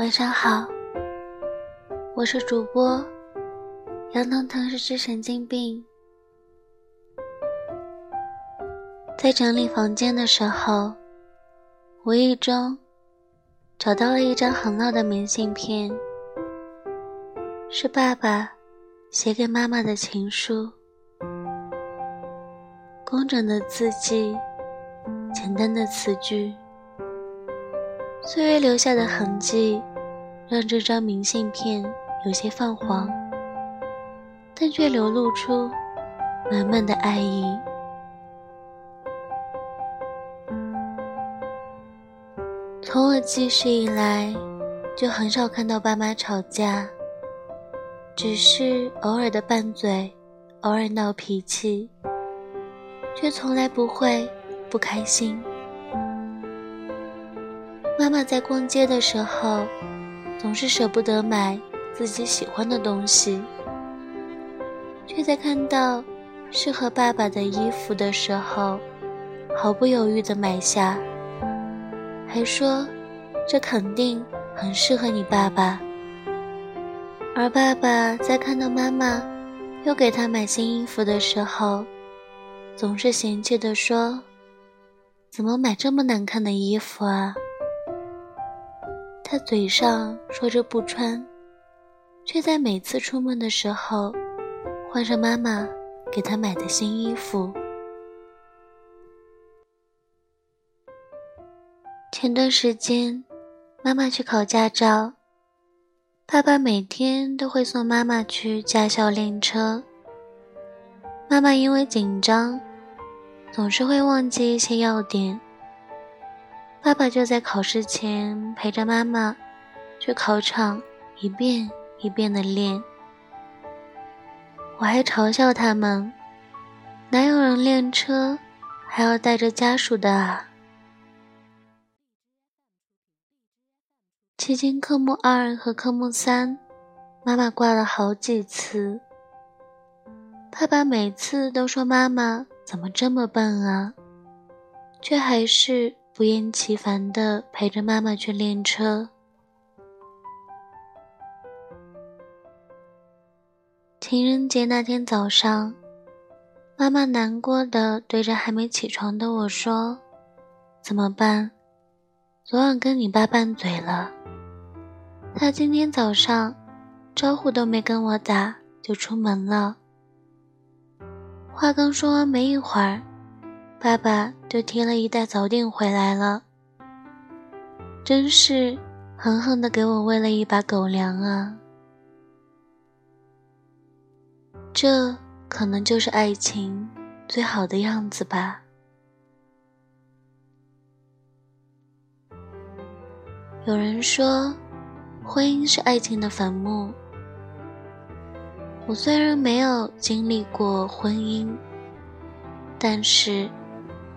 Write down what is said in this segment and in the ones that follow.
晚上好，我是主播杨腾腾，是只神经病。在整理房间的时候，无意中找到了一张很老的明信片，是爸爸写给妈妈的情书，工整的字迹，简单的词句。岁月留下的痕迹，让这张明信片有些泛黄，但却流露出满满的爱意。从我记事以来，就很少看到爸妈吵架，只是偶尔的拌嘴，偶尔闹脾气，却从来不会不开心。妈妈在逛街的时候，总是舍不得买自己喜欢的东西，却在看到适合爸爸的衣服的时候，毫不犹豫地买下，还说这肯定很适合你爸爸。而爸爸在看到妈妈又给他买新衣服的时候，总是嫌弃地说：“怎么买这么难看的衣服啊？”他嘴上说着不穿，却在每次出门的时候换上妈妈给他买的新衣服。前段时间，妈妈去考驾照，爸爸每天都会送妈妈去驾校练车。妈妈因为紧张，总是会忘记一些要点。爸爸就在考试前陪着妈妈去考场，一遍一遍的练。我还嘲笑他们，哪有人练车还要带着家属的啊？期间科目二和科目三，妈妈挂了好几次。爸爸每次都说妈妈怎么这么笨啊，却还是。不厌其烦地陪着妈妈去练车。情人节那天早上，妈妈难过的对着还没起床的我说：“怎么办？昨晚跟你爸拌嘴了。他今天早上招呼都没跟我打就出门了。”话刚说完没一会儿。爸爸就提了一袋早点回来了，真是狠狠的给我喂了一把狗粮啊！这可能就是爱情最好的样子吧。有人说，婚姻是爱情的坟墓。我虽然没有经历过婚姻，但是。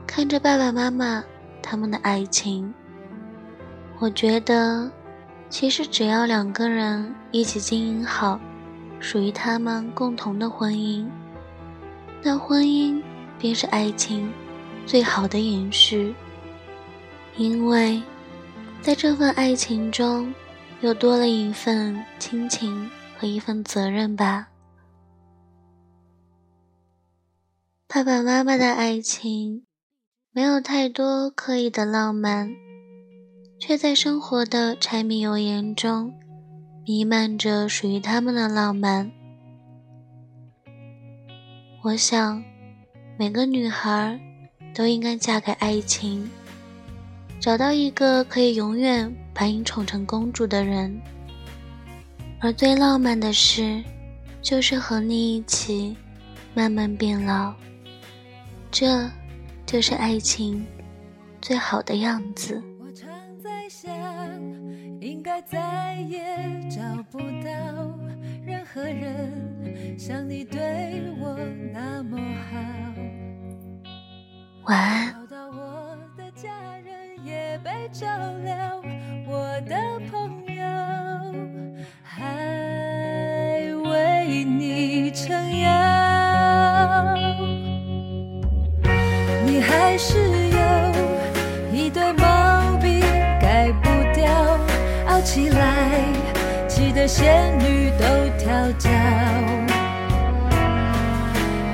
看着爸爸妈妈他们的爱情，我觉得，其实只要两个人一起经营好属于他们共同的婚姻，那婚姻便是爱情最好的延续。因为，在这份爱情中，又多了一份亲情和一份责任吧。爸爸妈妈的爱情。没有太多刻意的浪漫，却在生活的柴米油盐中弥漫着属于他们的浪漫。我想，每个女孩都应该嫁给爱情，找到一个可以永远把你宠成公主的人。而最浪漫的事，就是和你一起慢慢变老。这。就是爱情最好的样子。我常在想，应该再也找不到任何人像你对我那么好。晚安。找到我的家人也被照料，有一堆毛病改不掉，傲起来气。的仙女都跳脚。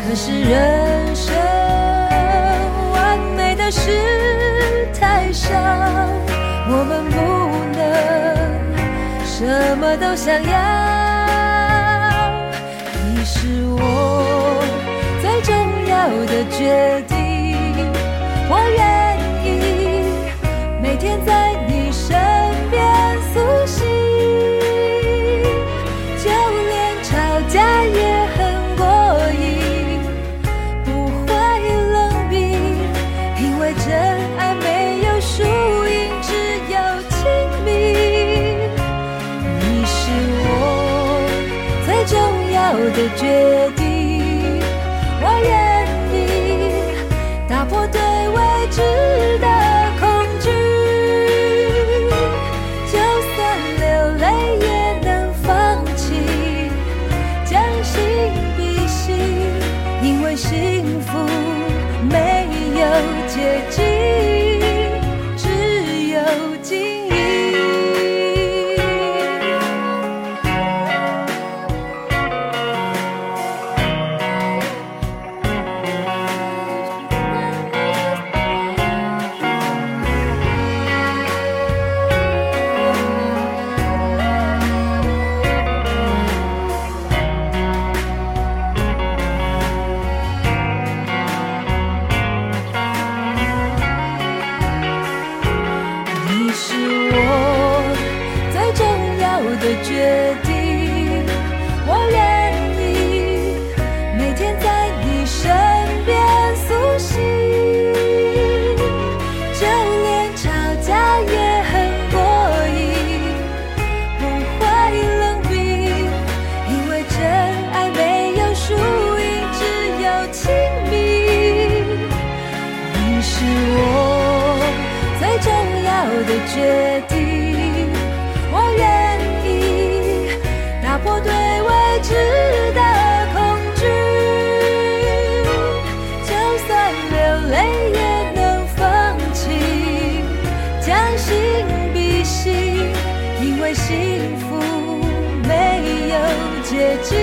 可是人生完美的事太少，我们不能什么都想要。你是我最重要的决定。的决定，的决定，我愿意打破对未知的恐惧，就算流泪也能放弃，将心比心，因为幸福没有捷径，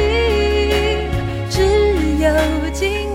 只有经。